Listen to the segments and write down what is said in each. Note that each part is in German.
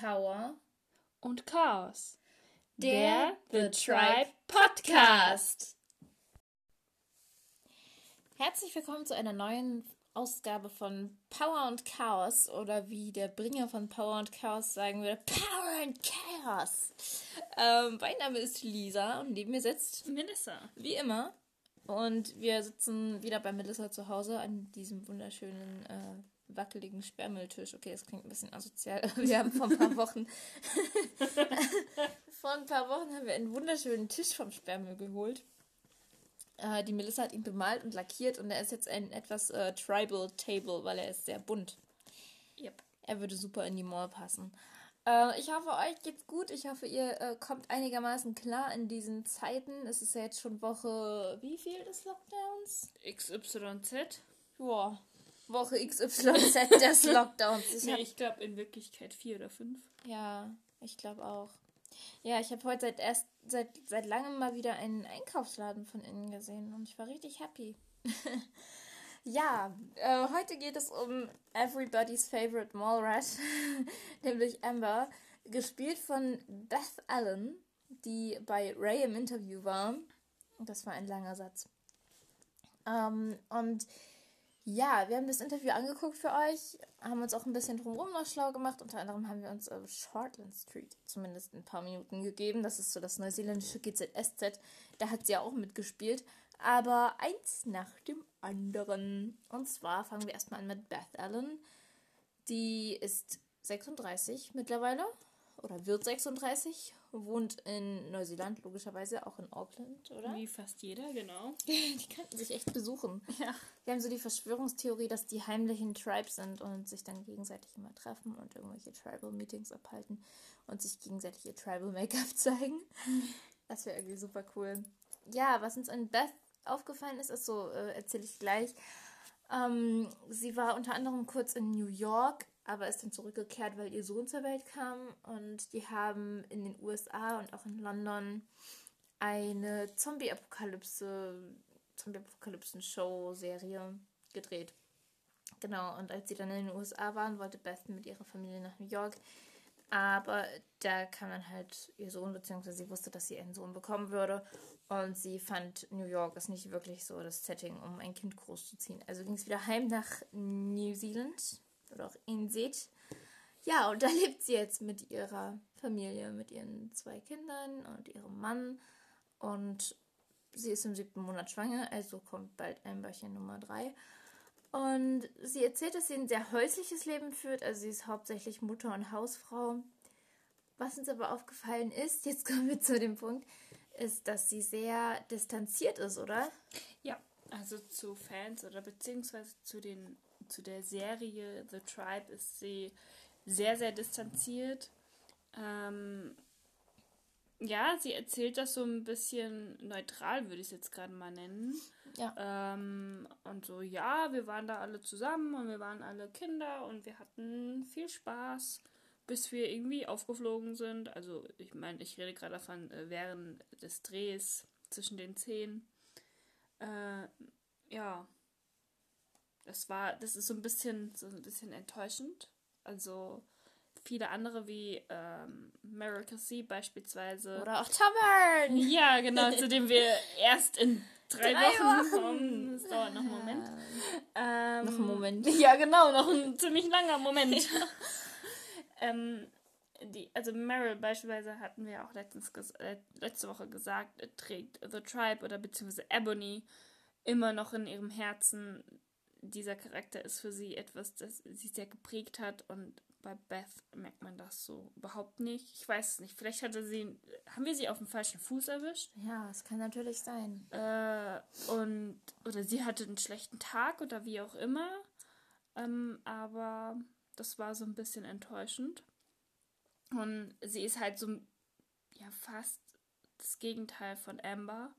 Power und Chaos. Der, The Tribe Podcast. Herzlich willkommen zu einer neuen Ausgabe von Power und Chaos oder wie der Bringer von Power und Chaos sagen würde, Power and Chaos. Ähm, mein Name ist Lisa und neben mir sitzt Melissa. Wie immer. Und wir sitzen wieder bei Melissa zu Hause an diesem wunderschönen äh, wackeligen Sperrmülltisch. Okay, das klingt ein bisschen asozial. Wir haben vor ein paar Wochen vor ein paar Wochen haben wir einen wunderschönen Tisch vom Sperrmüll geholt. Äh, die Melissa hat ihn bemalt und lackiert und er ist jetzt ein etwas äh, Tribal Table, weil er ist sehr bunt. Yep. Er würde super in die Mall passen. Äh, ich hoffe, euch geht's gut. Ich hoffe, ihr äh, kommt einigermaßen klar in diesen Zeiten. Es ist ja jetzt schon Woche, wie viel des Lockdowns? XYZ. Boah, Woche XYZ des Lockdowns. Ich, nee, ich glaube in Wirklichkeit vier oder fünf. Ja, ich glaube auch. Ja, ich habe heute seit erst seit, seit langem mal wieder einen Einkaufsladen von innen gesehen und ich war richtig happy. ja, äh, heute geht es um Everybody's Favorite Mallrat, nämlich Amber, gespielt von Beth Allen, die bei Ray im Interview war. Das war ein langer Satz. Ähm, und ja, wir haben das Interview angeguckt für euch, haben uns auch ein bisschen drumherum noch schlau gemacht. Unter anderem haben wir uns äh, Shortland Street zumindest ein paar Minuten gegeben. Das ist so das neuseeländische GZSZ. Da hat sie ja auch mitgespielt. Aber eins nach dem anderen. Und zwar fangen wir erstmal an mit Beth Allen. Die ist 36 mittlerweile oder wird 36, wohnt in Neuseeland, logischerweise auch in Auckland, oder? Wie fast jeder, genau. die könnten sich echt besuchen. Ja. Wir haben so die Verschwörungstheorie, dass die heimlichen Tribes sind und sich dann gegenseitig immer treffen und irgendwelche Tribal-Meetings abhalten und sich gegenseitig ihr Tribal-Make-up zeigen. Das wäre irgendwie super cool. Ja, was uns an Beth aufgefallen ist, ist so, äh, erzähle ich gleich. Ähm, sie war unter anderem kurz in New York aber ist dann zurückgekehrt, weil ihr Sohn zur Welt kam und die haben in den USA und auch in London eine Zombie-Apokalypse, Zombie-Apokalypsen-Show-Serie gedreht. Genau, und als sie dann in den USA waren, wollte Beth mit ihrer Familie nach New York. Aber da kam dann halt ihr Sohn, beziehungsweise sie wusste, dass sie einen Sohn bekommen würde. Und sie fand, New York ist nicht wirklich so das Setting, um ein Kind großzuziehen. Also ging es wieder heim nach New Zealand, oder auch ihn seht. Ja, und da lebt sie jetzt mit ihrer Familie, mit ihren zwei Kindern und ihrem Mann. Und sie ist im siebten Monat schwanger, also kommt bald ein Bärchen Nummer drei. Und sie erzählt, dass sie ein sehr häusliches Leben führt. Also sie ist hauptsächlich Mutter und Hausfrau. Was uns aber aufgefallen ist, jetzt kommen wir zu dem Punkt, ist, dass sie sehr distanziert ist, oder? Ja, also zu Fans oder beziehungsweise zu den zu der Serie The Tribe ist sie sehr, sehr distanziert. Ähm, ja, sie erzählt das so ein bisschen neutral, würde ich es jetzt gerade mal nennen. Ja. Ähm, und so, ja, wir waren da alle zusammen und wir waren alle Kinder und wir hatten viel Spaß, bis wir irgendwie aufgeflogen sind. Also, ich meine, ich rede gerade davon äh, während des Drehs zwischen den Zehen. Äh, ja, das war, das ist so ein bisschen, so ein bisschen enttäuschend. Also viele andere wie ähm, Merricacy beispielsweise. Oder auch Tavern! Ja, genau, zu dem wir erst in drei, drei Wochen, Wochen kommen. Das dauert noch einen Moment. Ähm, noch einen Moment. Ja, genau, noch ein ziemlich langer Moment. ähm, die, also Meryl beispielsweise hatten wir auch letztens äh, letzte Woche gesagt, trägt The Tribe oder beziehungsweise Ebony immer noch in ihrem Herzen dieser Charakter ist für sie etwas, das sie sehr geprägt hat und bei Beth merkt man das so überhaupt nicht. Ich weiß es nicht. Vielleicht hatte sie, haben wir sie auf dem falschen Fuß erwischt? Ja, es kann natürlich sein. Äh, und, oder sie hatte einen schlechten Tag oder wie auch immer. Ähm, aber das war so ein bisschen enttäuschend. Und sie ist halt so, ja, fast das Gegenteil von Amber.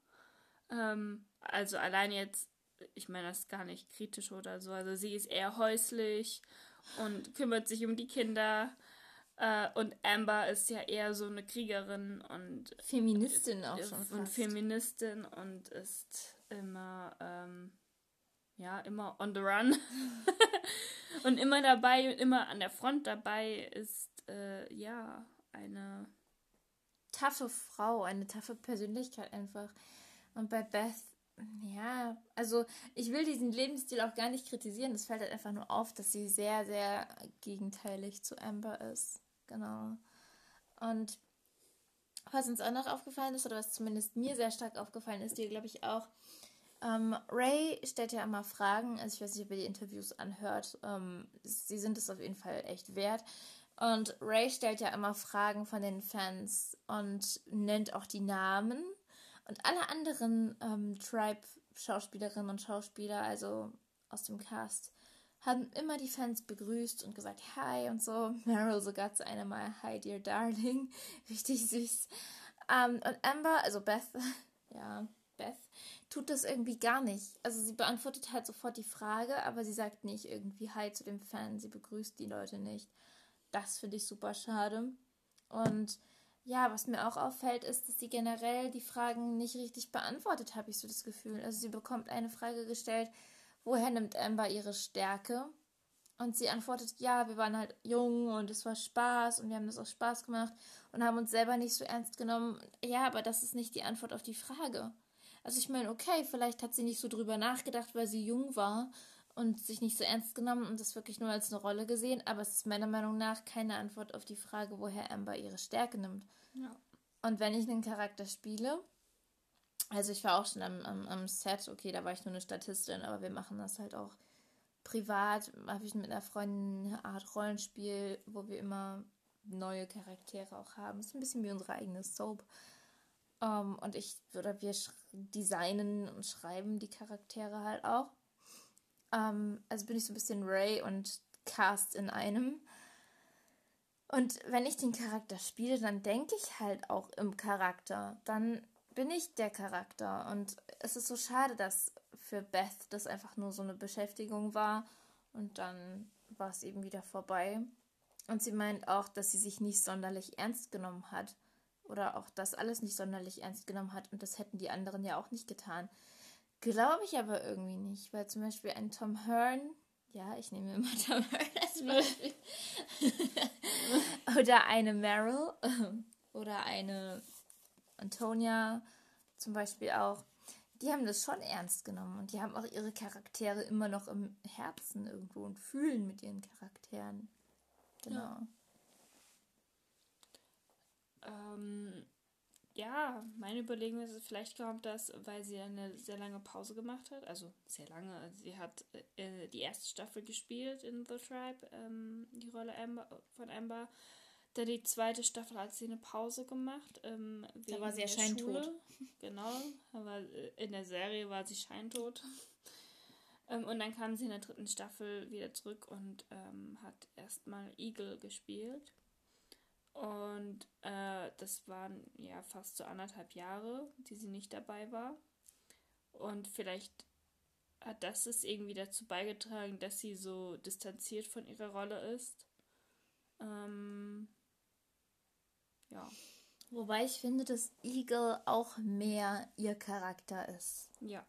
Ähm, also allein jetzt ich meine das ist gar nicht kritisch oder so. Also sie ist eher häuslich und kümmert sich um die Kinder. Äh, und Amber ist ja eher so eine Kriegerin und Feministin auch schon. Und fast. Feministin und ist immer, ähm, ja, immer on the run. und immer dabei, immer an der Front dabei ist, äh, ja, eine taffe Frau, eine taffe Persönlichkeit einfach. Und bei Beth, ja, also ich will diesen Lebensstil auch gar nicht kritisieren. Es fällt halt einfach nur auf, dass sie sehr, sehr gegenteilig zu Amber ist. Genau. Und was uns auch noch aufgefallen ist, oder was zumindest mir sehr stark aufgefallen ist, dir glaube ich auch, ähm, Ray stellt ja immer Fragen, also ich weiß nicht, ob ihr die Interviews anhört, ähm, sie sind es auf jeden Fall echt wert. Und Ray stellt ja immer Fragen von den Fans und nennt auch die Namen. Und alle anderen ähm, Tribe-Schauspielerinnen und Schauspieler, also aus dem Cast, haben immer die Fans begrüßt und gesagt Hi und so. Meryl sogar zu einem Mal Hi, dear darling. Richtig süß. Ähm, und Amber, also Beth, ja, Beth, tut das irgendwie gar nicht. Also sie beantwortet halt sofort die Frage, aber sie sagt nicht irgendwie Hi zu dem Fan. Sie begrüßt die Leute nicht. Das finde ich super schade. Und ja, was mir auch auffällt, ist, dass sie generell die Fragen nicht richtig beantwortet, habe ich so das Gefühl. Also sie bekommt eine Frage gestellt, woher nimmt Amber ihre Stärke? Und sie antwortet, ja, wir waren halt jung und es war Spaß und wir haben das auch Spaß gemacht und haben uns selber nicht so ernst genommen. Ja, aber das ist nicht die Antwort auf die Frage. Also ich meine, okay, vielleicht hat sie nicht so drüber nachgedacht, weil sie jung war und sich nicht so ernst genommen und das wirklich nur als eine Rolle gesehen, aber es ist meiner Meinung nach keine Antwort auf die Frage, woher Amber ihre Stärke nimmt. Und wenn ich einen Charakter spiele, also ich war auch schon am, am, am Set, okay, da war ich nur eine Statistin, aber wir machen das halt auch privat, habe ich mit einer Freundin eine Art Rollenspiel, wo wir immer neue Charaktere auch haben. Ist ein bisschen wie unsere eigene Soap. Um, ähm, und ich, oder wir designen und schreiben die Charaktere halt auch. Ähm, also bin ich so ein bisschen Ray und Cast in einem. Und wenn ich den Charakter spiele, dann denke ich halt auch im Charakter. Dann bin ich der Charakter. Und es ist so schade, dass für Beth das einfach nur so eine Beschäftigung war. Und dann war es eben wieder vorbei. Und sie meint auch, dass sie sich nicht sonderlich ernst genommen hat. Oder auch das alles nicht sonderlich ernst genommen hat. Und das hätten die anderen ja auch nicht getan. Glaube ich aber irgendwie nicht, weil zum Beispiel ein Tom Hearn, ja, ich nehme immer Tom Hearn als Beispiel, oder eine Meryl oder eine Antonia zum Beispiel auch, die haben das schon ernst genommen und die haben auch ihre Charaktere immer noch im Herzen irgendwo und fühlen mit ihren Charakteren. Genau. Ja. Ähm, ja, meine Überlegung ist, vielleicht kommt das, weil sie eine sehr lange Pause gemacht hat. Also sehr lange. Sie hat äh, die erste Staffel gespielt in The Tribe, ähm, die Rolle Amber, von Amber. Dann die zweite Staffel hat sie eine Pause gemacht. Ähm, da war sie ja scheintot. Genau, aber äh, in der Serie war sie scheintot. ähm, und dann kam sie in der dritten Staffel wieder zurück und ähm, hat erstmal Eagle gespielt. Und äh, das waren ja fast so anderthalb Jahre, die sie nicht dabei war. Und vielleicht hat das es irgendwie dazu beigetragen, dass sie so distanziert von ihrer Rolle ist. Ähm, ja. Wobei ich finde, dass Eagle auch mehr ihr Charakter ist. Ja.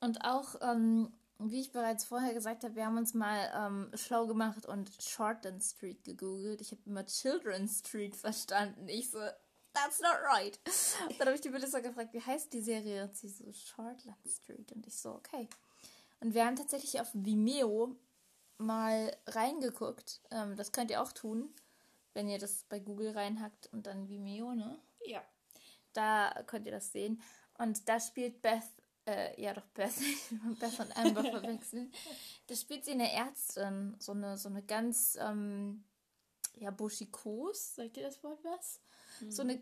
Und auch ähm, wie ich bereits vorher gesagt habe, wir haben uns mal ähm, schlau gemacht und Shortland Street gegoogelt. Ich habe immer Children Street verstanden. Ich so, that's not right. Dann habe ich die Melissa gefragt, wie heißt die Serie? Und sie so, Shortland Street. Und ich so, okay. Und wir haben tatsächlich auf Vimeo mal reingeguckt. Ähm, das könnt ihr auch tun, wenn ihr das bei Google reinhackt und dann Vimeo, ne? Ja. Da könnt ihr das sehen. Und da spielt Beth äh, ja doch Beth, Beth und Amber verwechseln. Da spielt sie eine Ärztin, so eine, so eine ganz, ähm, ja, buschikos, sagt ihr das Wort was? Mhm. So eine,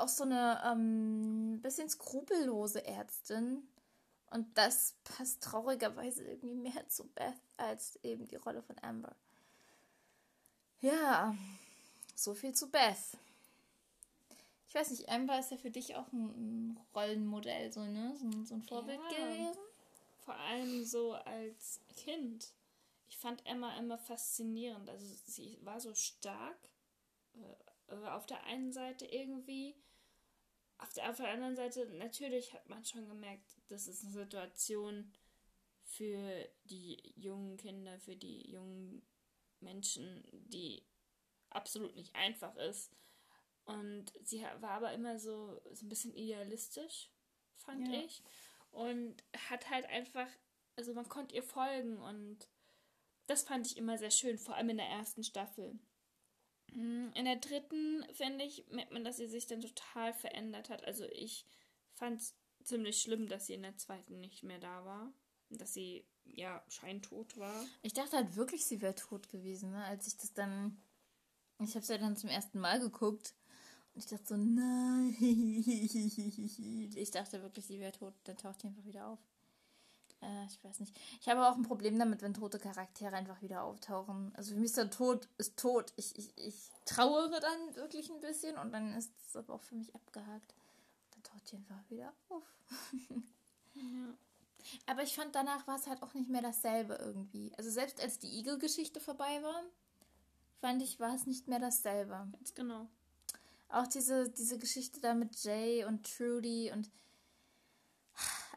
auch so eine, ähm, bisschen skrupellose Ärztin. Und das passt traurigerweise irgendwie mehr zu Beth als eben die Rolle von Amber. Ja, so viel zu Beth. Ich weiß nicht, Amber ist ja für dich auch ein, Rollenmodell, so, ne? So, so ein Vorbild ja, gewesen. Vor allem so als Kind. Ich fand Emma immer faszinierend. Also sie war so stark. Äh, auf der einen Seite irgendwie. Auf der, auf der anderen Seite, natürlich hat man schon gemerkt, das ist eine Situation für die jungen Kinder, für die jungen Menschen, die absolut nicht einfach ist. Und sie war aber immer so, so ein bisschen idealistisch, fand ja. ich. Und hat halt einfach, also man konnte ihr folgen und das fand ich immer sehr schön, vor allem in der ersten Staffel. Hm, in der dritten, finde ich, merkt man, dass sie sich dann total verändert hat. Also ich fand es ziemlich schlimm, dass sie in der zweiten nicht mehr da war. Dass sie, ja, scheintot war. Ich dachte halt wirklich, sie wäre tot gewesen, ne? als ich das dann. Ich habe es ja dann zum ersten Mal geguckt. Und ich dachte so, nein. Ich dachte wirklich, sie wäre tot. Dann taucht sie einfach wieder auf. Äh, ich weiß nicht. Ich habe auch ein Problem damit, wenn tote Charaktere einfach wieder auftauchen. Also für mich ist der Tod ist tot. Ich, ich, ich trauere dann wirklich ein bisschen und dann ist es aber auch für mich abgehakt. Dann taucht sie einfach wieder auf. ja. Aber ich fand, danach war es halt auch nicht mehr dasselbe irgendwie. Also selbst als die Igel-Geschichte vorbei war, fand ich, war es nicht mehr dasselbe. Ganz genau. Auch diese, diese Geschichte da mit Jay und Trudy und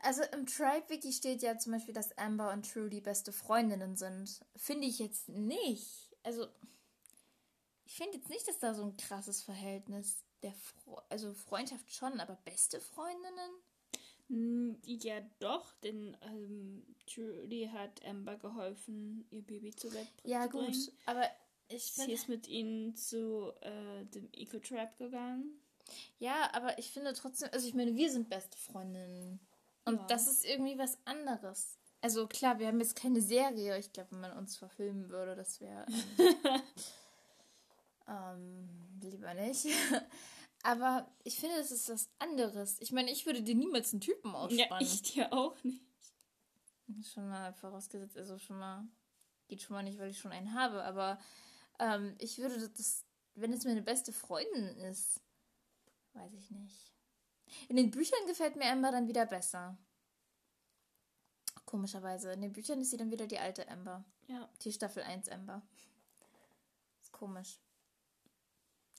also im Tribe-Wiki steht ja zum Beispiel, dass Amber und Trudy beste Freundinnen sind. Finde ich jetzt nicht. Also, ich finde jetzt nicht, dass da so ein krasses Verhältnis der Fre also Freundschaft schon, aber beste Freundinnen? Hm, ja, doch, denn ähm, Trudy hat Amber geholfen, ihr Baby zu Bett ja, zu bringen. Ja, gut, aber ich bin. Sie ist mit ihnen zu äh, dem Eco-Trap gegangen. Ja, aber ich finde trotzdem, also ich meine, wir sind beste Freundinnen. Und ja. das ist irgendwie was anderes. Also klar, wir haben jetzt keine Serie. Ich glaube, wenn man uns verfilmen würde, das wäre ähm, ähm, lieber nicht. Aber ich finde, das ist was anderes. Ich meine, ich würde dir niemals einen Typen ausspannen. Ja, ich dir auch nicht. Schon mal vorausgesetzt, also schon mal, geht schon mal nicht, weil ich schon einen habe, aber ähm, ich würde das, wenn es meine beste Freundin ist, weiß ich nicht. In den Büchern gefällt mir Amber dann wieder besser. Komischerweise. In den Büchern ist sie dann wieder die alte Amber. Ja. Die Staffel 1 Amber. Ist komisch.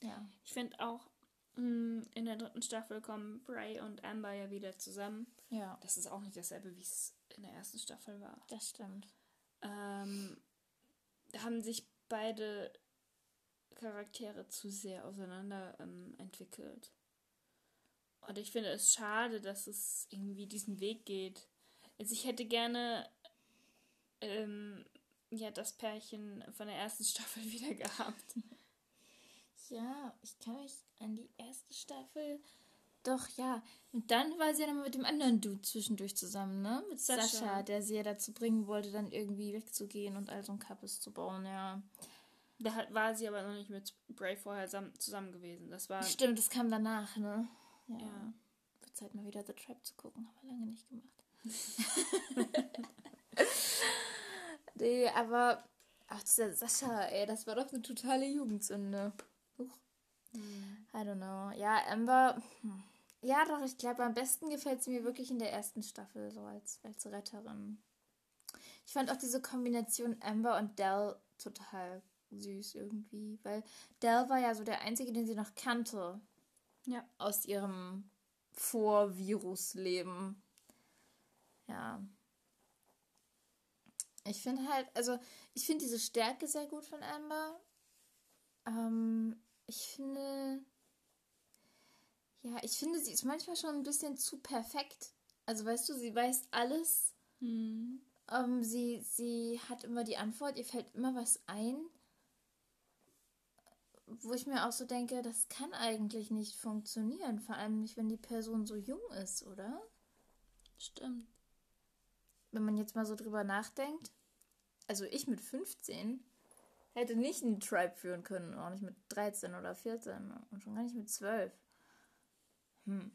Ja. Ich finde auch, mm, in der dritten Staffel kommen Bray und Amber ja wieder zusammen. Ja. Das ist auch nicht dasselbe, wie es in der ersten Staffel war. Das stimmt. Ähm, da haben sich beide Charaktere zu sehr auseinander ähm, entwickelt. Und ich finde es schade, dass es irgendwie diesen Weg geht. Also ich hätte gerne ähm, ja das Pärchen von der ersten Staffel wieder gehabt. Ja, ich kann mich an die erste Staffel. Doch, ja. Und dann war sie ja dann mit dem anderen Dude zwischendurch zusammen, ne? Mit Sascha, Sascha der sie ja dazu bringen wollte, dann irgendwie wegzugehen und all so ein Kappes zu bauen, ja. Da war sie aber noch nicht mit Bray vorher zusammen gewesen. Das war. Stimmt, das kam danach, ne? Ja. ja. Wird Zeit mal wieder The Trap zu gucken, haben wir lange nicht gemacht. nee, aber ach, dieser Sascha, ey, das war doch eine totale Jugendsünde. Huch. Hm. I don't know. Ja, Amber. Hm. Ja, doch, ich glaube, am besten gefällt sie mir wirklich in der ersten Staffel, so als, als Retterin. Ich fand auch diese Kombination Amber und Dell total süß irgendwie, weil Dell war ja so der einzige, den sie noch kannte. Ja. Aus ihrem Vor-Virus-Leben. Ja. Ich finde halt, also ich finde diese Stärke sehr gut von Amber. Ähm, ich finde, ja, ich finde, sie ist manchmal schon ein bisschen zu perfekt. Also weißt du, sie weiß alles. Hm. Ähm, sie, sie hat immer die Antwort, ihr fällt immer was ein wo ich mir auch so denke, das kann eigentlich nicht funktionieren. Vor allem nicht, wenn die Person so jung ist, oder? Stimmt. Wenn man jetzt mal so drüber nachdenkt. Also ich mit 15 hätte nicht einen Tribe führen können. Auch nicht mit 13 oder 14. Und schon gar nicht mit 12. Hm.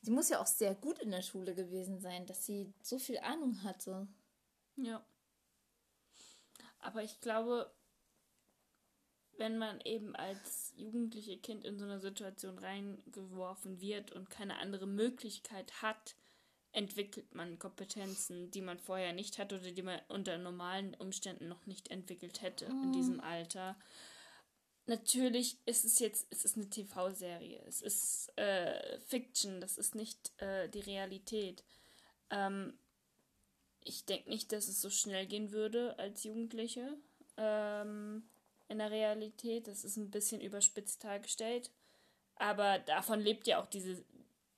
Sie muss ja auch sehr gut in der Schule gewesen sein, dass sie so viel Ahnung hatte. Ja. Aber ich glaube, wenn man eben als jugendliche Kind in so eine Situation reingeworfen wird und keine andere Möglichkeit hat, entwickelt man Kompetenzen, die man vorher nicht hatte oder die man unter normalen Umständen noch nicht entwickelt hätte mhm. in diesem Alter. Natürlich ist es jetzt, es ist eine TV-Serie, es ist äh, Fiction, das ist nicht äh, die Realität. Ähm, ich denke nicht, dass es so schnell gehen würde als Jugendliche. Ähm, in der Realität. Das ist ein bisschen überspitzt dargestellt. Aber davon lebt ja auch diese,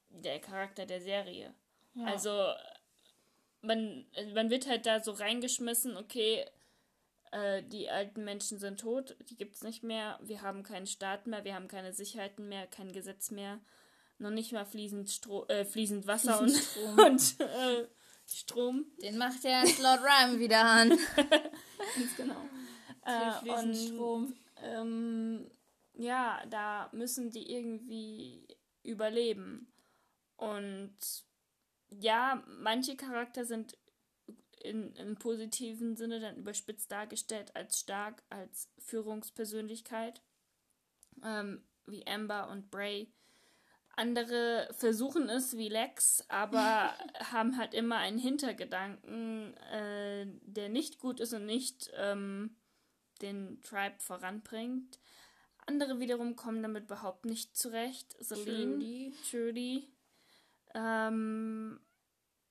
der Charakter der Serie. Ja. Also man, man wird halt da so reingeschmissen, okay, äh, die alten Menschen sind tot, die gibt es nicht mehr, wir haben keinen Staat mehr, wir haben keine Sicherheiten mehr, kein Gesetz mehr, noch nicht mal fließend, Stro äh, fließend Wasser fließend und, Strom. und äh, Strom. Den macht ja Lord Rhyme wieder an. Ganz genau. Äh, und Strom. Ähm, ja, da müssen die irgendwie überleben. Und ja, manche Charakter sind in, im positiven Sinne dann überspitzt dargestellt als stark, als Führungspersönlichkeit, ähm, wie Amber und Bray. Andere versuchen es wie Lex, aber haben halt immer einen Hintergedanken, äh, der nicht gut ist und nicht ähm, den Tribe voranbringt. Andere wiederum kommen damit überhaupt nicht zurecht. Celine, Trudy, Trudy ähm,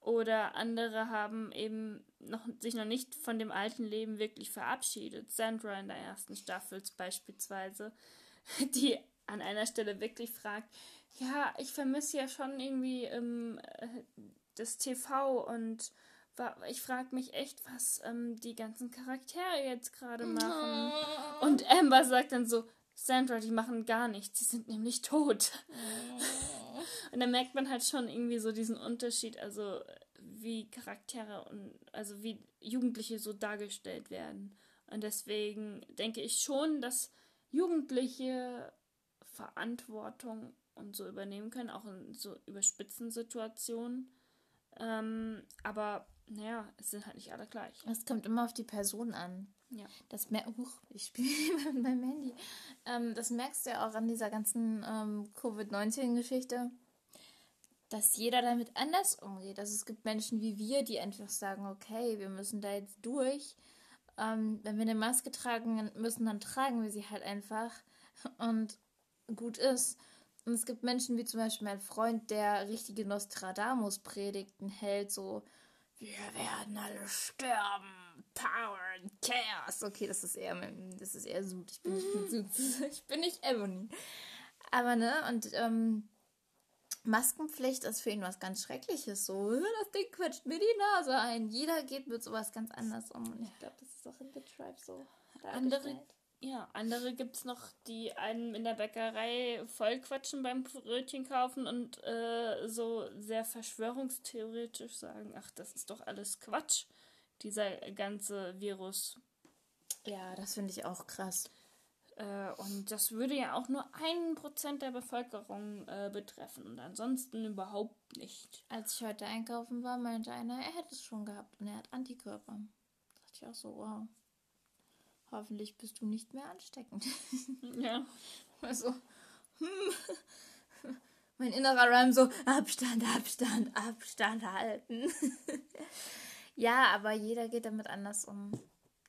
oder andere haben eben noch, sich noch nicht von dem alten Leben wirklich verabschiedet. Sandra in der ersten Staffel beispielsweise, die an einer Stelle wirklich fragt, ja, ich vermisse ja schon irgendwie ähm, äh, das TV und ich frage mich echt, was ähm, die ganzen Charaktere jetzt gerade machen. Und Amber sagt dann so, Sandra, die machen gar nichts, sie sind nämlich tot. Und da merkt man halt schon irgendwie so diesen Unterschied, also wie Charaktere und also wie Jugendliche so dargestellt werden. Und deswegen denke ich schon, dass Jugendliche Verantwortung und so übernehmen können, auch in so überspitzen Situationen. Ähm, aber naja, es sind halt nicht alle gleich. Es kommt immer auf die Person an. Ja. Das mer Huch, ich spiele mit meinem Handy. Ähm, das merkst du ja auch an dieser ganzen ähm, Covid-19-Geschichte, dass jeder damit anders umgeht. Also es gibt Menschen wie wir, die einfach sagen, okay, wir müssen da jetzt durch. Ähm, wenn wir eine Maske tragen müssen, dann tragen wir sie halt einfach und gut ist. Und es gibt Menschen wie zum Beispiel mein Freund, der richtige Nostradamus-Predigten hält, so wir werden alle sterben Power and Chaos. Okay, das ist eher, das ist eher Sud. Ich bin nicht. Ich bin nicht Ebony. Aber ne, und ähm, Maskenpflicht ist für ihn was ganz Schreckliches. So, das Ding quetscht mir die Nase ein. Jeder geht mit sowas ganz anders um. Und ich glaube, das ist auch in The Tribe so. Andere, ja, andere gibt es noch, die einen in der Bäckerei vollquatschen beim Brötchen kaufen und äh, so sehr verschwörungstheoretisch sagen, ach, das ist doch alles Quatsch dieser ganze Virus. Ja, das finde ich auch krass. Äh, und das würde ja auch nur ein Prozent der Bevölkerung äh, betreffen und ansonsten überhaupt nicht. Als ich heute einkaufen war, meinte einer, er hätte es schon gehabt und er hat Antikörper. Da dachte ich auch so, wow. Hoffentlich bist du nicht mehr ansteckend. ja. Also, hm. Mein innerer Rhyme so, Abstand, Abstand, Abstand halten. Ja, aber jeder geht damit anders um.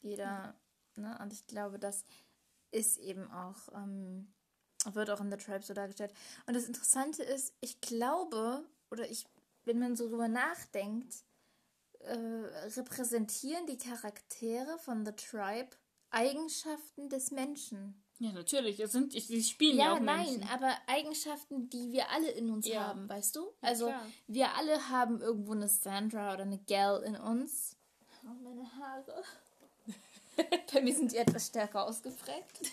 Jeder, ne? Und ich glaube, das ist eben auch, ähm, wird auch in The Tribe so dargestellt. Und das Interessante ist, ich glaube, oder ich, wenn man so drüber nachdenkt, äh, repräsentieren die Charaktere von The Tribe Eigenschaften des Menschen. Ja, natürlich. Es sind, sie spielen ja, ja auch Menschen. nein, aber Eigenschaften, die wir alle in uns ja. haben, weißt du? Also, ja, wir alle haben irgendwo eine Sandra oder eine Gal in uns. Oh, meine Haare. Bei mir sind die etwas stärker ausgeprägt.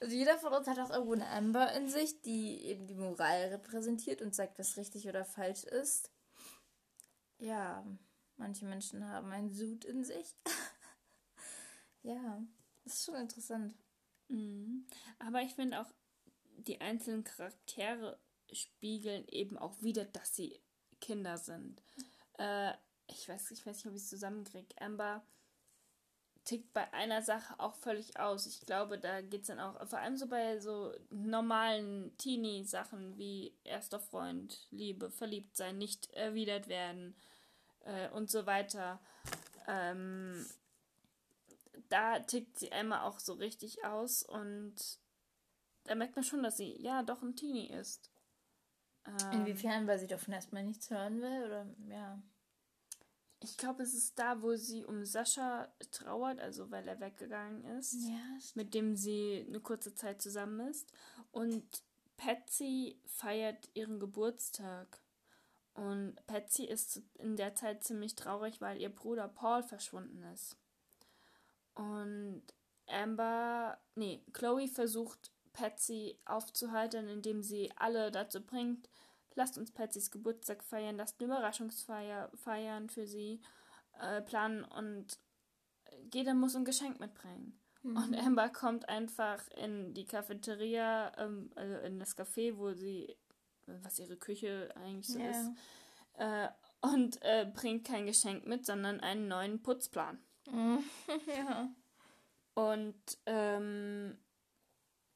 also jeder von uns hat auch irgendwo eine Amber in sich, die eben die Moral repräsentiert und sagt, was richtig oder falsch ist. Ja, manche Menschen haben einen Sud in sich. ja. Das ist schon interessant. Mhm. Aber ich finde auch, die einzelnen Charaktere spiegeln eben auch wieder, dass sie Kinder sind. Äh, ich weiß, ich weiß nicht, ob ich es zusammenkriege. Amber tickt bei einer Sache auch völlig aus. Ich glaube, da geht es dann auch, vor allem so bei so normalen Teenie-Sachen wie erster Freund, Liebe, verliebt sein, nicht erwidert werden äh, und so weiter. Ähm, da tickt sie einmal auch so richtig aus und da merkt man schon, dass sie ja doch ein Teenie ist. Ähm, Inwiefern, weil sie davon erstmal nichts hören will oder ja. Ich glaube, es ist da, wo sie um Sascha trauert, also weil er weggegangen ist. Ja, mit dem sie eine kurze Zeit zusammen ist. Und Patsy feiert ihren Geburtstag. Und Patsy ist in der Zeit ziemlich traurig, weil ihr Bruder Paul verschwunden ist. Und Amber, nee, Chloe versucht Patsy aufzuhalten, indem sie alle dazu bringt, lasst uns Patsys Geburtstag feiern, lasst eine Überraschungsfeier feiern für sie, äh, planen und jeder muss ein Geschenk mitbringen. Mhm. Und Amber kommt einfach in die Cafeteria, ähm, also in das Café, wo sie, was ihre Küche eigentlich so yeah. ist, äh, und äh, bringt kein Geschenk mit, sondern einen neuen Putzplan. ja. Und ähm,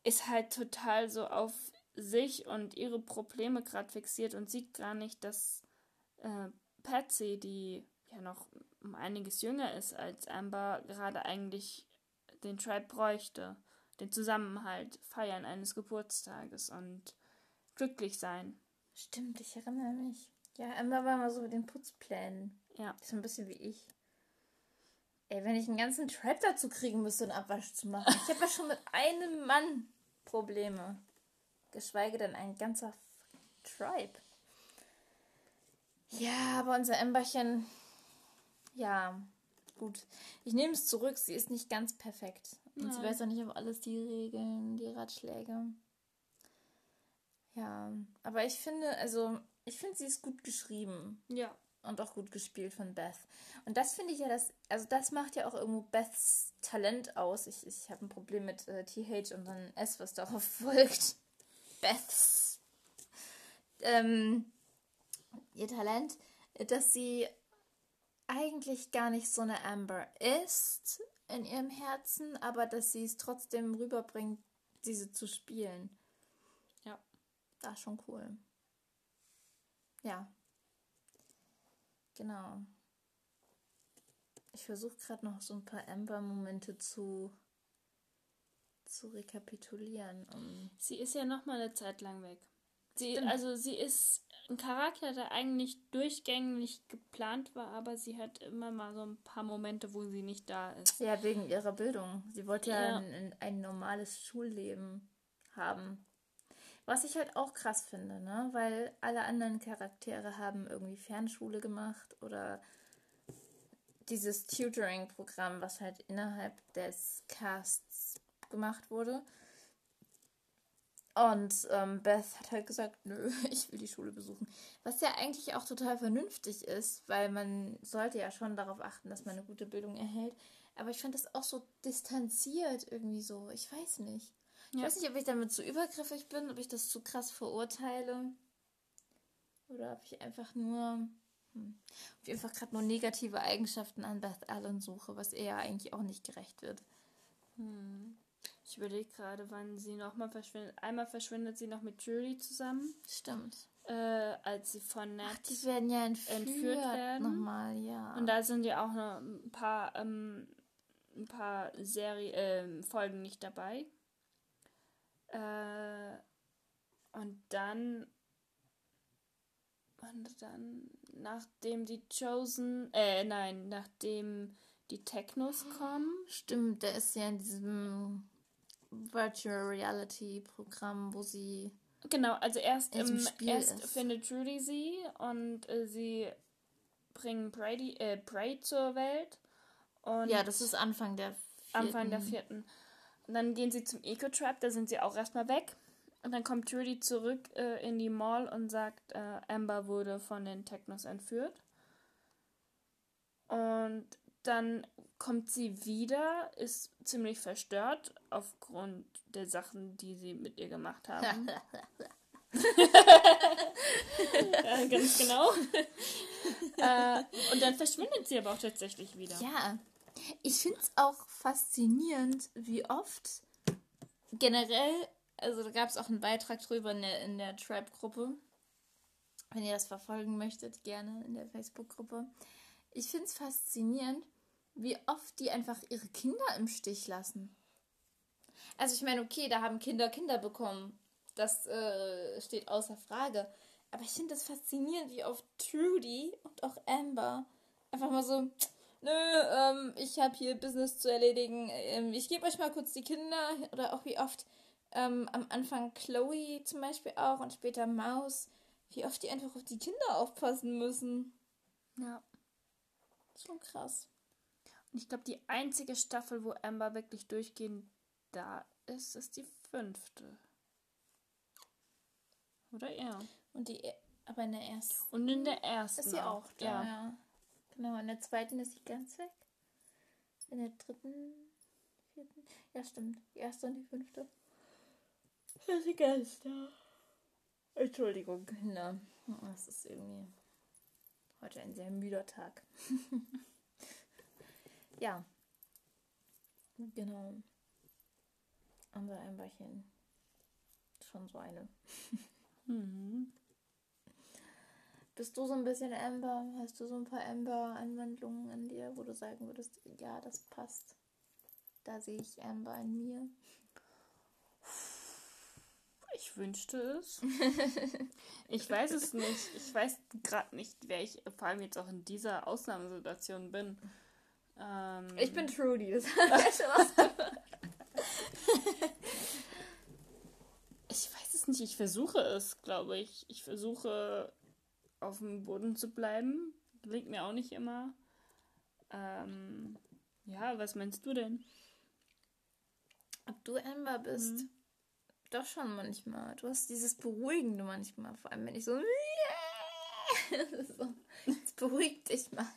ist halt total so auf sich und ihre Probleme gerade fixiert und sieht gar nicht, dass äh, Patsy, die ja noch um einiges jünger ist als Amber, gerade eigentlich den Tribe bräuchte. Den Zusammenhalt, Feiern eines Geburtstages und glücklich sein. Stimmt, ich erinnere mich. Ja, Amber war mal so mit den Putzplänen. Ja. So ein bisschen wie ich. Ey, wenn ich einen ganzen Tribe dazu kriegen müsste, einen Abwasch zu machen. Ich habe ja schon mit einem Mann Probleme. Geschweige denn ein ganzer Tribe. Ja, aber unser Emberchen, ja, gut. Ich nehme es zurück, sie ist nicht ganz perfekt. Und Nein. sie weiß auch nicht auf alles die Regeln, die Ratschläge. Ja, aber ich finde, also, ich finde, sie ist gut geschrieben. Ja. Und auch gut gespielt von Beth. Und das finde ich ja, das, also das macht ja auch irgendwo Beths Talent aus. Ich, ich habe ein Problem mit äh, TH und dann S, was darauf folgt. Beths ähm, ihr Talent, dass sie eigentlich gar nicht so eine Amber ist in ihrem Herzen, aber dass sie es trotzdem rüberbringt, diese zu spielen. Ja. Das ist schon cool. Ja. Genau. Ich versuche gerade noch so ein paar Amber-Momente zu zu rekapitulieren. Um sie ist ja noch mal eine Zeit lang weg. Sie, also sie ist ein Charakter, der eigentlich durchgängig geplant war, aber sie hat immer mal so ein paar Momente, wo sie nicht da ist. Ja, wegen ihrer Bildung. Sie wollte ja, ja ein, ein, normales Schulleben haben. Was ich halt auch krass finde, ne? Weil alle anderen Charaktere haben irgendwie Fernschule gemacht oder dieses Tutoring-Programm, was halt innerhalb des Casts gemacht wurde. Und ähm, Beth hat halt gesagt, nö, ich will die Schule besuchen. Was ja eigentlich auch total vernünftig ist, weil man sollte ja schon darauf achten, dass man eine gute Bildung erhält. Aber ich fand das auch so distanziert irgendwie so. Ich weiß nicht. Ich ja. weiß nicht, ob ich damit zu übergriffig bin, ob ich das zu krass verurteile. Oder ob ich einfach nur, hm, ob ich einfach gerade nur negative Eigenschaften an Beth Allen suche, was eher eigentlich auch nicht gerecht wird. Hm. Ich überlege gerade, wann sie nochmal verschwindet. Einmal verschwindet sie noch mit Julie zusammen. Stimmt. Äh, als sie von Ned Ach, die werden ja entführt, entführt werden. Nochmal, ja. Und da sind ja auch noch ein paar, ähm, ein paar Serie, äh, Folgen nicht dabei. Äh, und dann und dann, nachdem die Chosen, äh, nein, nachdem die Technos kommen. Stimmt, der ist ja in diesem Virtual Reality Programm, wo sie. Genau, also erst, im, erst ist. findet Judy sie und äh, sie bringen Brady, äh, Braid zur Welt. Und ja, das ist Anfang der vierten. Anfang der vierten. Und dann gehen sie zum Eco-Trap, da sind sie auch erstmal weg. Und dann kommt Judy zurück äh, in die Mall und sagt, äh, Amber wurde von den Technos entführt. Und dann kommt sie wieder, ist ziemlich verstört aufgrund der Sachen, die sie mit ihr gemacht haben. ja, ganz genau. äh, und dann verschwindet sie aber auch tatsächlich wieder. Ja, ich finde es auch faszinierend, wie oft generell, also da gab es auch einen Beitrag drüber in der, in der Tribe-Gruppe. Wenn ihr das verfolgen möchtet, gerne in der Facebook-Gruppe. Ich finde es faszinierend, wie oft die einfach ihre Kinder im Stich lassen. Also ich meine, okay, da haben Kinder Kinder bekommen. Das äh, steht außer Frage. Aber ich finde es faszinierend, wie oft Trudy und auch Amber Einfach mal so, nö, ähm, ich habe hier Business zu erledigen. Ähm, ich gebe euch mal kurz die Kinder. Oder auch wie oft ähm, am Anfang Chloe zum Beispiel auch und später Maus. Wie oft die einfach auf die Kinder aufpassen müssen. Ja. Schon krass. Ich glaube, die einzige Staffel, wo Amber wirklich durchgehend da ist, ist die fünfte. Oder ja. Und die, aber in der ersten. Und in der ersten. Ist sie auch da, ja. ja. Genau, in der zweiten ist sie ganz weg. In der dritten, vierten. Ja, stimmt. Die erste und die fünfte. Ist sie ganz da. Entschuldigung, Kinder. Es ist irgendwie heute ein sehr müder Tag. ja. Genau. Amber Amberchen. Schon so eine. Mhm. Bist du so ein bisschen Amber? Hast du so ein paar Amber-Anwandlungen an dir, wo du sagen würdest, ja, das passt? Da sehe ich Amber in mir. Ich wünschte es. ich weiß es nicht. Ich weiß gerade nicht, wer ich vor allem jetzt auch in dieser Ausnahmesituation bin. Ähm, Ich bin Trudy. Das rausgehört. Ich weiß es nicht. Ich versuche es, glaube ich. Ich versuche auf dem Boden zu bleiben. Gelingt mir auch nicht immer. Ähm, ja, was meinst du denn? Ob du Amber bist? Mhm. Doch schon manchmal. Du hast dieses Beruhigende manchmal. Vor allem, wenn ich so. so jetzt beruhig dich mal.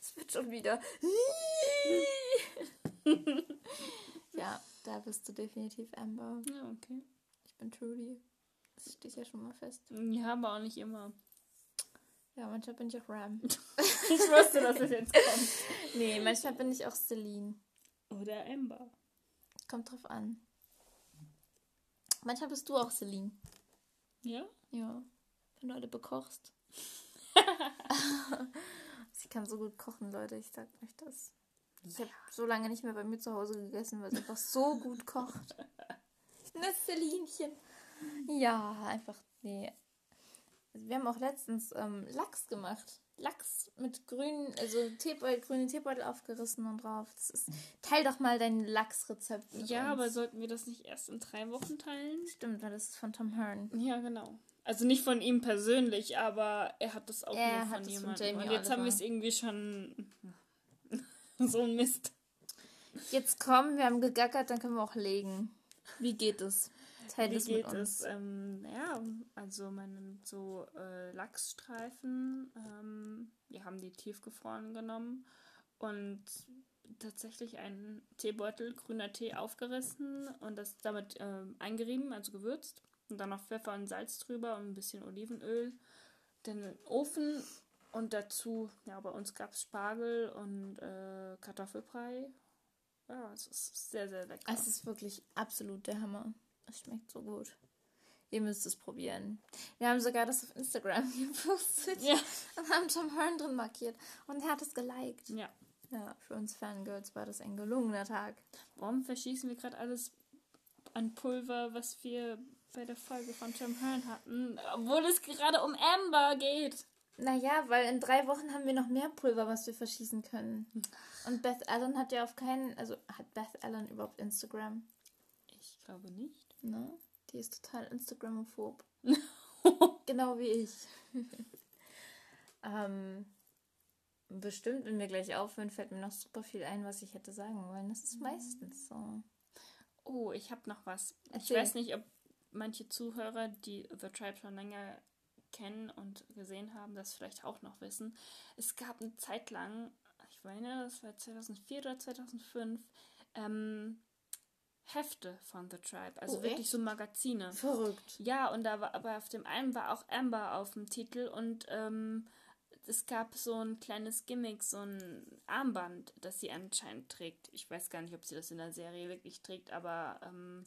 Es wird schon wieder. ja, da bist du definitiv Amber. Ja, okay. Ich bin Trudy. Das steht ja schon mal fest. Ja, aber auch nicht immer. Ja, manchmal bin ich auch Ram. Ich wusste, dass es jetzt kommt. nee, manchmal bin ich auch Celine. Oder Amber. Kommt drauf an. Manchmal bist du auch Celine. Ja? Ja. Wenn du alle bekochst. Sie kann so gut kochen, Leute. Ich sag euch das. Ich habe so lange nicht mehr bei mir zu Hause gegessen, weil sie einfach so gut kocht. Celinchen. Ja, einfach, nee. Also wir haben auch letztens ähm, Lachs gemacht. Lachs mit grünen, also Teebeutel, grüne Teebeutel aufgerissen und drauf. Das ist, teil doch mal dein Lachsrezept. Ja, uns. aber sollten wir das nicht erst in drei Wochen teilen? Stimmt, weil das ist von Tom Hearn. Ja, genau. Also nicht von ihm persönlich, aber er hat das auch Er nur von jemandem. Und jetzt haben wir es irgendwie schon so ein Mist. Jetzt komm, wir haben gegackert, dann können wir auch legen. Wie geht es? Teil Wie es mit geht uns. es? Ähm, ja, also man nimmt so äh, Lachsstreifen. Ähm, wir haben die tiefgefroren genommen und tatsächlich einen Teebeutel grüner Tee aufgerissen und das damit ähm, eingerieben, also gewürzt. Und dann noch Pfeffer und Salz drüber und ein bisschen Olivenöl. Dann in den Ofen und dazu, ja, bei uns gab es Spargel und äh, Kartoffelbrei. Ja, es ist sehr, sehr lecker. Es ist wirklich absolut der Hammer. Es schmeckt so gut. Ihr müsst es probieren. Wir haben sogar das auf Instagram gepostet ja. und haben Tom Hearn drin markiert. Und er hat es geliked. ja. Ja, für uns Fangirls war das ein gelungener Tag. Warum verschießen wir gerade alles an Pulver, was wir bei der Folge von Tom Hearn hatten, obwohl es gerade um Amber geht? Naja, weil in drei Wochen haben wir noch mehr Pulver, was wir verschießen können. Und Beth Allen hat ja auf keinen, also hat Beth Allen überhaupt Instagram? Ich glaube nicht. Ne? Die ist total Instagramophob. genau wie ich. ähm, bestimmt, wenn wir gleich aufhören, fällt mir noch super viel ein, was ich hätte sagen wollen. Das ist meistens so. Oh, ich habe noch was. Ich Erzähl. weiß nicht, ob manche Zuhörer, die The Tribe schon länger kennen und gesehen haben, das vielleicht auch noch wissen. Es gab eine Zeit lang, ich meine, das war 2004 oder 2005, ähm, Hefte von The Tribe. Also Oh, wirklich echt? so Magazine. Verrückt. Ja, und da war, aber auf dem einen war auch Amber auf dem Titel und ähm, es gab so ein kleines Gimmick, so ein Armband, das sie anscheinend trägt. Ich weiß gar nicht, ob sie das in der Serie wirklich trägt, aber ähm,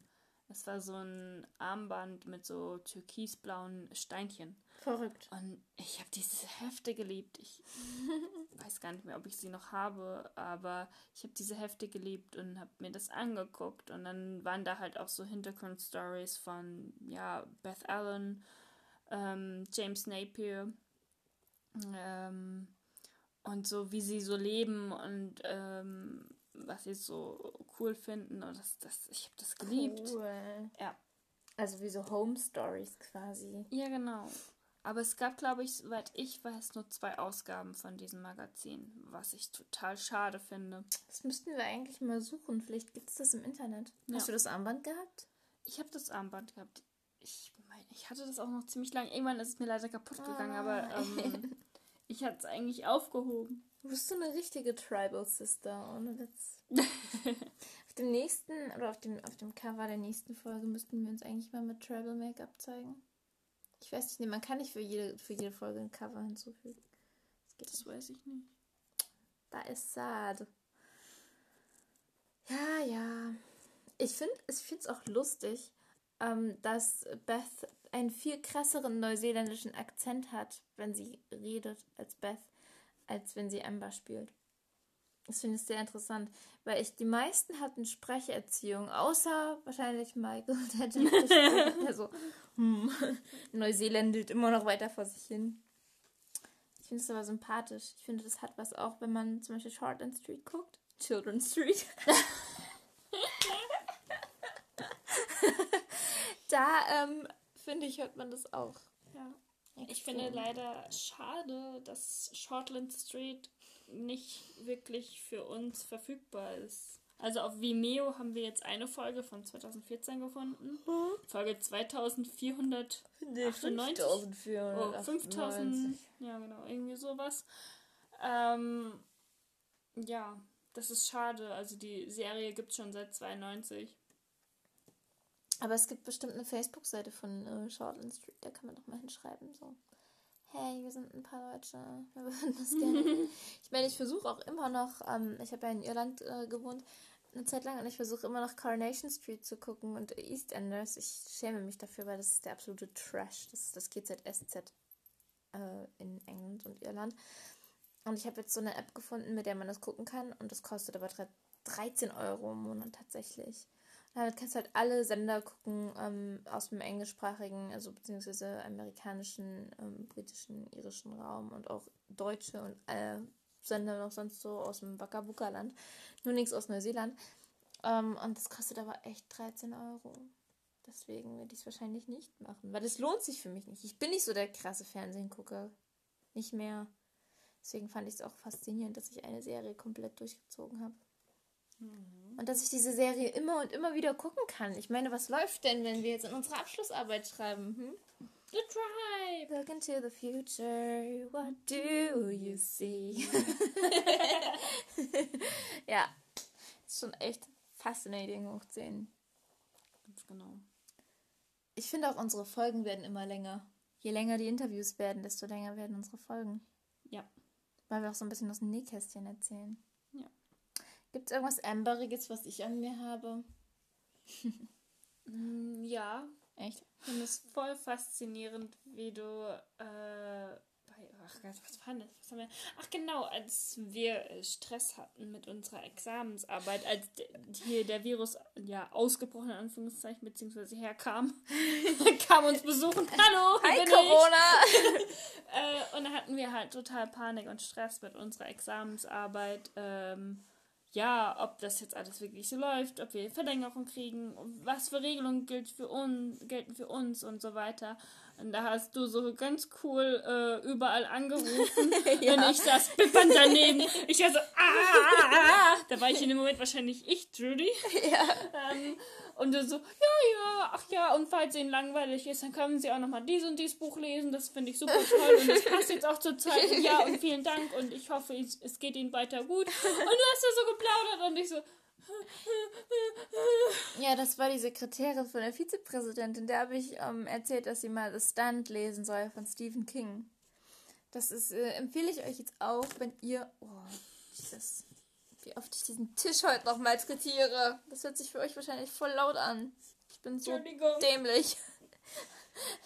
es war so ein Armband mit so türkisblauen Steinchen. Verrückt. Und ich habe diese Hefte geliebt. Ich weiß gar nicht mehr, ob ich sie noch habe, aber ich habe diese Hefte geliebt und habe mir das angeguckt. Und dann waren da halt auch so Hintergrundstories von, ja, Beth Allen, ähm, James Napier. Ähm, und so, wie sie so leben und ähm, was sie so cool finden. Und das, das, ich habe das geliebt. Cool. Ja. Also wie so Home Stories quasi. Ja, genau. Aber es gab, glaube ich, soweit ich weiß, nur zwei Ausgaben von diesem Magazin, was ich total schade finde. Das müssten wir eigentlich mal suchen. Vielleicht gibt es das im Internet. Ja. Hast du das Armband gehabt? Ich habe das Armband gehabt. Ich meine, ich hatte das auch noch ziemlich lange. Irgendwann ist es mir leider kaputt gegangen, aber Ah. ähm, ich hatte es eigentlich aufgehoben. Du bist so eine richtige Tribal Sister, ohne Witz. auf dem nächsten, oder auf dem, auf dem Cover der nächsten Folge müssten wir uns eigentlich mal mit Tribal Make-up zeigen. Ich weiß nicht, nee, man kann nicht für jede, für jede Folge ein Cover hinzufügen. Das geht Das weiß ich nicht. Da ist sad. Ja, ja. Ich finde ich finde es auch lustig, ähm, dass Beth einen viel krasseren neuseeländischen Akzent hat, wenn sie redet als Beth, als wenn sie Amber spielt. Das finde ich sehr interessant, weil ich die meisten hatten Sprecherziehung, außer wahrscheinlich Michael, der Jack gespielt, der so hm, Neuseeländet immer noch weiter vor sich hin. Ich finde es aber sympathisch. Ich finde, das hat was auch, wenn man zum Beispiel Shortland Street guckt. Children Street. da, ähm, finde ich, hört man das auch. Ja. Ich finde leider schade, dass Shortland Street nicht wirklich für uns verfügbar ist. Also auf Vimeo haben wir jetzt eine Folge von 2014 gefunden. Folge 2400. Nee, 98? 5498. Oh, 5000, ja genau, irgendwie sowas. Ähm, ja, das ist schade. Also die Serie gibt es schon seit 92. Aber es gibt bestimmt eine Facebook-Seite von äh, Shortland Street, da kann man doch mal hinschreiben, so. Hey, wir sind ein paar Leute, wir würden das gerne. ich meine, ich versuche auch immer noch, ähm, ich habe ja in Irland äh, gewohnt, eine Zeit lang, und ich versuche immer noch Coronation Street zu gucken und EastEnders. Ich schäme mich dafür, weil das ist der absolute Trash. Das ist das GZSZ äh, in England und Irland. Und ich habe jetzt so eine App gefunden, mit der man das gucken kann, und das kostet aber dre- 13 Euro im Monat tatsächlich. Damit kannst du halt alle Sender gucken ähm, aus dem englischsprachigen, also beziehungsweise amerikanischen, ähm, britischen, irischen Raum und auch deutsche und äh, Sender noch sonst so aus dem Wakabuka-Land. Nur nichts aus Neuseeland. Ähm, und das kostet aber echt 13 Euro. Deswegen werde ich es wahrscheinlich nicht machen, weil das lohnt sich für mich nicht. Ich bin nicht so der krasse Fernsehgucker. Nicht mehr. Deswegen fand ich es auch faszinierend, dass ich eine Serie komplett durchgezogen habe. Und dass ich diese Serie immer und immer wieder gucken kann. Ich meine, was läuft denn, wenn wir jetzt in unserer Abschlussarbeit schreiben? Hm? The Tribe! Look into the future, what do you see? ja, ist schon echt fascinating hochzehn. Ganz genau. Ich finde auch, unsere Folgen werden immer länger. Je länger die Interviews werden, desto länger werden unsere Folgen. Ja. Weil wir auch so ein bisschen aus dem Nähkästchen erzählen. Gibt es irgendwas Amberiges, was ich an mir habe? Mm, Ja, Echt? ich finde es voll faszinierend, wie du äh. Ach Gott, was war das? Was haben wir? Ach genau, als wir Stress hatten mit unserer Examensarbeit, als hier der Virus ja ausgebrochen in Anführungszeichen beziehungsweise herkam, kam uns besuchen. Hallo, Hi. Corona! Äh, und da hatten wir halt total Panik und Stress mit unserer Examensarbeit. Ähm, ja, ob das jetzt alles wirklich so läuft, ob wir Verlängerung kriegen, was für Regelungen gilt für uns, gelten für uns und so weiter. Und da hast du so ganz cool äh, überall angerufen Ja. und ich saß bippernd daneben. Ich war so, ah, da war ich in dem Moment wahrscheinlich ich, Judy. ja. Ähm, und so, ja, ja, ach ja, und falls Ihnen langweilig ist, dann können Sie auch nochmal dies und dies Buch lesen. Das finde ich super toll und das passt jetzt auch zur Zeit. Und ja, und vielen Dank und ich hoffe, es, geht Ihnen weiter gut. Und du hast da so geplaudert und ich so, Ja, das war die Sekretärin von der Vizepräsidentin. Der habe ich ähm, erzählt, dass sie mal The Stand lesen soll von Stephen King. Das ist, äh, empfehle ich euch jetzt auch, wenn ihr. Oh, Jesus. Wie oft ich diesen Tisch heute noch malträtiere. Das hört sich für euch wahrscheinlich voll laut an. Ich bin so dämlich.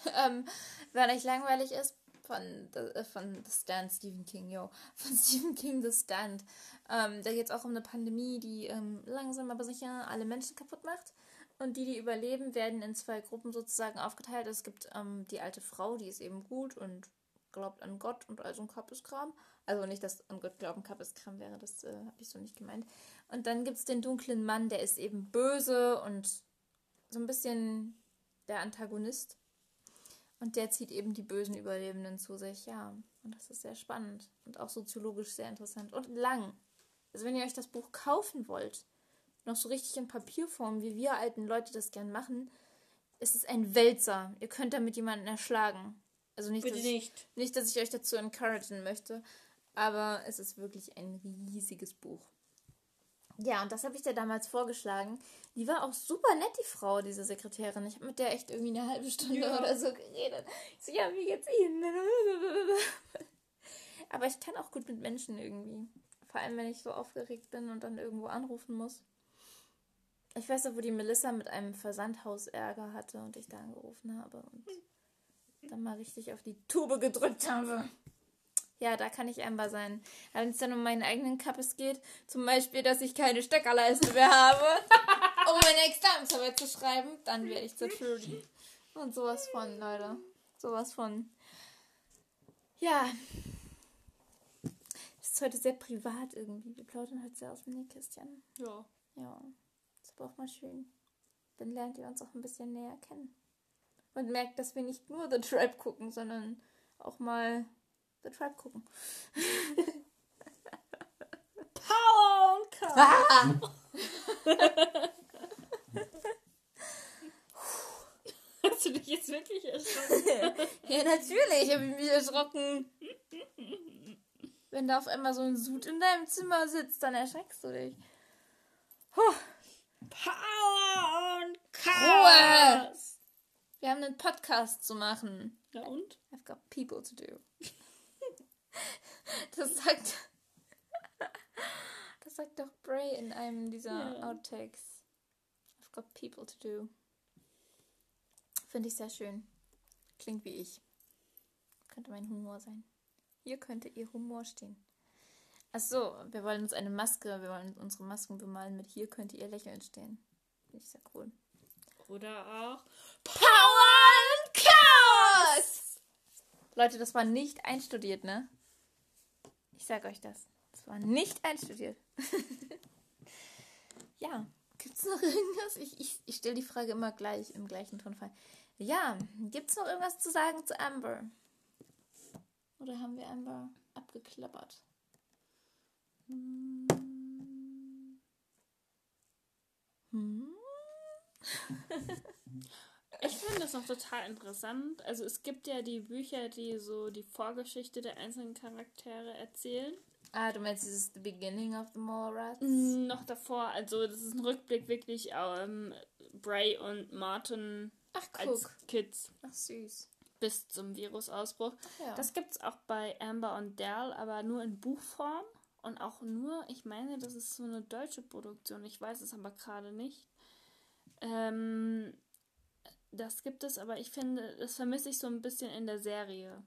ähm, wenn euch langweilig ist, von, äh, von The Stand, Stephen King, yo. Von Stephen King, The Stand. Ähm, da geht es auch um eine Pandemie, die ähm, langsam aber sicher alle Menschen kaputt macht. Und die, die überleben, werden in zwei Gruppen sozusagen aufgeteilt. Es gibt ähm, die alte Frau, die ist eben gut und glaubt an Gott und also ein Kappeskram. Also nicht, dass an Gott glauben Kappeskram wäre, das äh, habe ich so nicht gemeint. Und dann gibt es den dunklen Mann, der ist eben böse und so ein bisschen der Antagonist. Und der zieht eben die bösen Überlebenden zu sich, ja. Und das ist sehr spannend und auch soziologisch sehr interessant und lang. Also wenn ihr euch das Buch kaufen wollt, noch so richtig in Papierform, wie wir alten Leute das gern machen, ist es ein Wälzer. Ihr könnt damit jemanden erschlagen. Also nicht, Bitte dass nicht. Ich, nicht, dass ich euch dazu encouragen möchte, aber es ist wirklich ein riesiges Buch. Ja, und das habe ich dir damals vorgeschlagen. Die war auch super nett, die Frau, diese Sekretärin. Ich habe mit der echt irgendwie eine halbe Stunde Ja. oder so geredet. Ich so, ja, wie geht's Ihnen? Aber ich kann auch gut mit Menschen irgendwie. Vor allem, wenn ich so aufgeregt bin und dann irgendwo anrufen muss. Ich weiß noch, wo die Melissa mit einem Versandhaus Ärger hatte und ich da angerufen habe und dann mal richtig auf die Tube gedrückt habe. Ja, da kann ich einbar sein. Aber Wenn es dann um meinen eigenen Kappes geht, zum Beispiel, dass ich keine Steckerleiste mehr habe, um meine Examensarbeit zu schreiben, dann werde ich zur Trudy. Und sowas von, Leute. Sowas von. Ja. Es ist heute sehr privat irgendwie. Wir plaudern heute sehr aus dem Nähkästchen. Ja. Ja, ist aber auch mal schön. Dann lernt ihr uns auch ein bisschen näher kennen. Und merkt, dass wir nicht nur The Tribe gucken, sondern auch mal The Tribe gucken. Power und Kraft. Hast du dich jetzt wirklich erschrocken? Ja, natürlich habe ich mich erschrocken. Wenn da auf einmal so ein Sud in deinem Zimmer sitzt, dann erschreckst du dich. Huh, Power und Ruhe! Chaos. wir haben einen Podcast zu machen. Ja und? I've got people to do. Das sagt. Das sagt doch Bray in einem dieser Ja. Outtakes. I've got people to do. Finde ich sehr schön. Klingt wie ich. Könnte mein Humor sein. Hier könnte ihr Humor stehen. Ach so, wir wollen uns eine Maske, wir wollen unsere Masken bemalen mit hier könnte ihr Lächeln stehen. Finde ich sehr cool. Oder auch Power and Chaos! Leute, das war nicht einstudiert, ne? Ich sag euch das. Das war nicht einstudiert. ja, gibt's noch irgendwas? Ich, ich, ich stelle die Frage immer gleich im gleichen Tonfall. Ja, gibt's noch irgendwas zu sagen zu Amber? Oder haben wir Amber abgeklappert? Hm? Ich finde das noch total interessant. Also es gibt ja die Bücher, die so die Vorgeschichte der einzelnen Charaktere erzählen. Ah, du meinst, dieses The Beginning of the Mallrats? Noch davor, also das ist ein Rückblick wirklich ähm, Bray und Martin Ach, als. Kids Ach, süß. bis zum Virusausbruch. Ja. Das gibt's auch bei Amber und Dal, aber nur in Buchform. Und auch nur, ich meine, das ist so eine deutsche Produktion. Ich weiß es aber gerade nicht. Ähm, das gibt es, aber ich finde, das vermisse ich so ein bisschen in der Serie.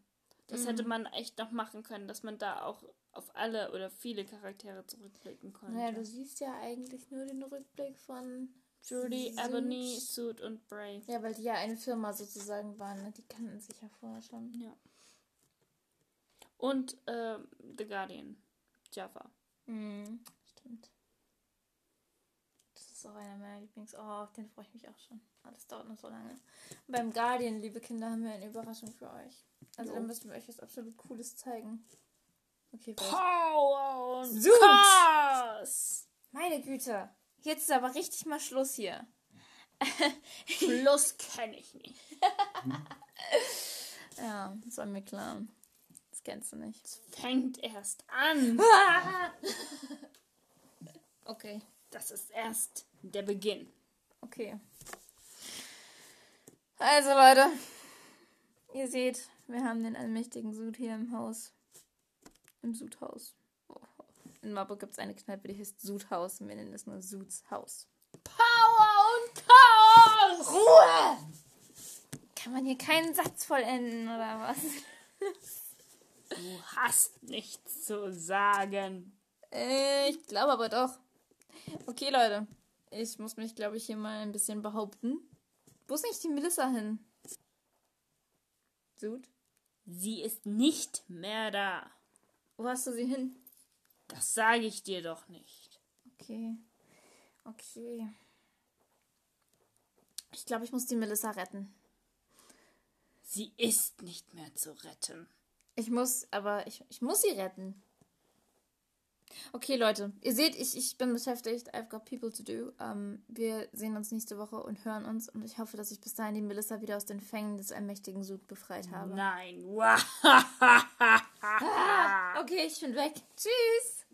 Das hätte Mhm. man echt noch machen können, dass man da auch auf alle oder viele Charaktere zurückblicken konnte. Naja, du siehst ja eigentlich nur den Rückblick von Judy, Suit. Ebony, Suit und Bray. Ja, weil die ja eine Firma sozusagen waren, ne? Die kannten sich ja vorher schon. Ja. Und ähm, The Guardian, Java. Mhm, stimmt. Das ist auch einer meiner Lieblings... Oh, auf den freue ich mich auch schon. Das dauert noch so lange. Und beim Guardian, liebe Kinder, haben wir eine Überraschung für euch. Also Jo. da müssen wir euch was absolut Cooles zeigen. Okay? Power und. Chaos! Meine Güte. Jetzt ist aber richtig mal Schluss hier. Plus kenne ich nicht. Ja, das war mir klar. Das kennst du nicht. Fängt erst an. Okay. Das ist erst der Beginn. Okay. Also Leute, ihr seht, wir haben den allmächtigen Sud hier im Haus. Im Sudhaus. Oh. In Marburg gibt es eine Kneipe, die heißt Sudhaus und wir nennen es nur Suds Haus. Power und Chaos! Ruhe! Kann man hier keinen Satz vollenden oder was? Du hast nichts zu sagen. Äh, ich glaube aber doch. Okay, Leute. Ich muss mich, glaube ich, hier mal ein bisschen behaupten. Wo ist nicht die Melissa hin? Sud? Sie ist nicht mehr da. Wo hast du sie hin? Das sage ich dir doch nicht. Okay. Okay. Ich glaube, ich muss die Melissa retten. Sie ist nicht mehr zu retten. Ich muss, aber ich, ich muss sie retten. Okay, Leute, ihr seht, ich, ich bin beschäftigt. I've got people to do. Ähm, wir sehen uns nächste Woche und hören uns. Und ich hoffe, dass ich bis dahin die Melissa wieder aus den Fängen des allmächtigen Sud befreit habe. Nein. Ah, okay, ich bin weg. Tschüss.